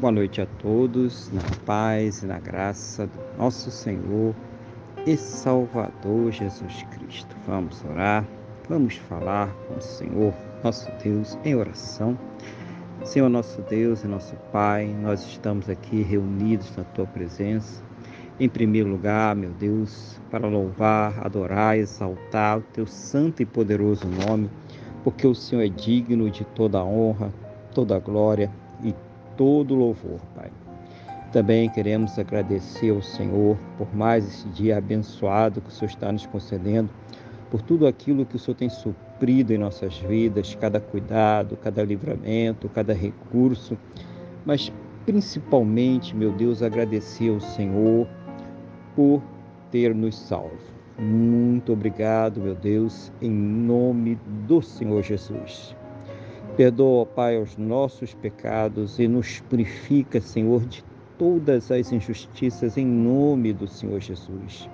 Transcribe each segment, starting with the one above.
Boa noite a todos, na paz e na graça do nosso Senhor e Salvador Jesus Cristo. Vamos orar, vamos falar com o Senhor, nosso Deus, em oração. Senhor, nosso Deus e nosso Pai, nós estamos aqui reunidos na Tua presença. Em primeiro lugar, meu Deus, para louvar, adorar, exaltar o Teu santo e poderoso nome, porque o Senhor é digno de toda a honra, toda a glória todo louvor, Pai. Também queremos agradecer ao Senhor por mais esse dia abençoado que o Senhor está nos concedendo, por tudo aquilo que o Senhor tem suprido em nossas vidas, cada cuidado, cada livramento, cada recurso, mas principalmente, meu Deus, agradecer ao Senhor por ter nos salvo. Muito obrigado, meu Deus, em nome do Senhor Jesus. Perdoa, Pai, os nossos pecados e nos purifica, Senhor, de todas as injustiças em nome do Senhor Jesus.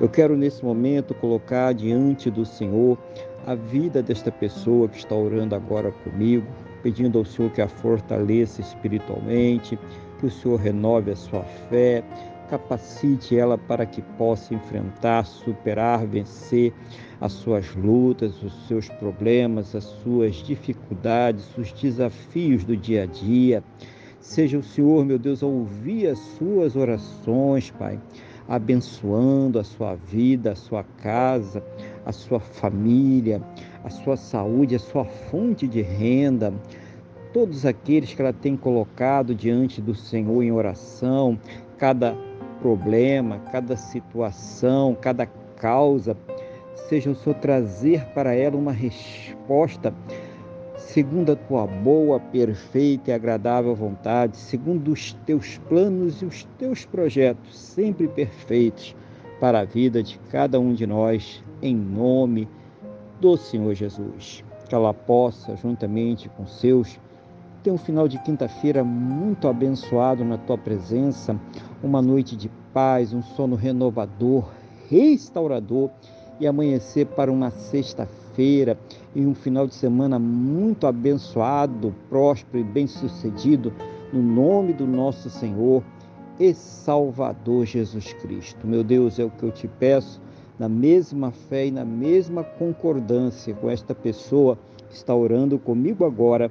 Eu quero nesse momento colocar diante do Senhor a vida desta pessoa que está orando agora comigo, pedindo ao Senhor que a fortaleça espiritualmente, que o Senhor renove a sua fé, capacite ela para que possa enfrentar, superar, vencer as suas lutas, os seus problemas, as suas dificuldades, os desafios do dia a dia. Seja o Senhor, meu Deus, a ouvir as suas orações, Pai, abençoando a sua vida, a sua casa, a sua família, a sua saúde, a sua fonte de renda todos aqueles que ela tem colocado diante do Senhor em oração, cada problema, cada situação, cada causa, seja o Senhor trazer para ela uma resposta segundo a tua boa, perfeita e agradável vontade, segundo os teus planos e os teus projetos, sempre perfeitos para a vida de cada um de nós, em nome do Senhor Jesus. Que ela possa, juntamente com seus, ter um final de quinta-feira muito abençoado na tua presença, uma noite de paz, um sono renovador, restaurador e amanhecer para uma sexta-feira e um final de semana muito abençoado, próspero e bem-sucedido, no nome do nosso Senhor e Salvador Jesus Cristo. Meu Deus, é o que eu te peço, na mesma fé e na mesma concordância com esta pessoa que está orando comigo agora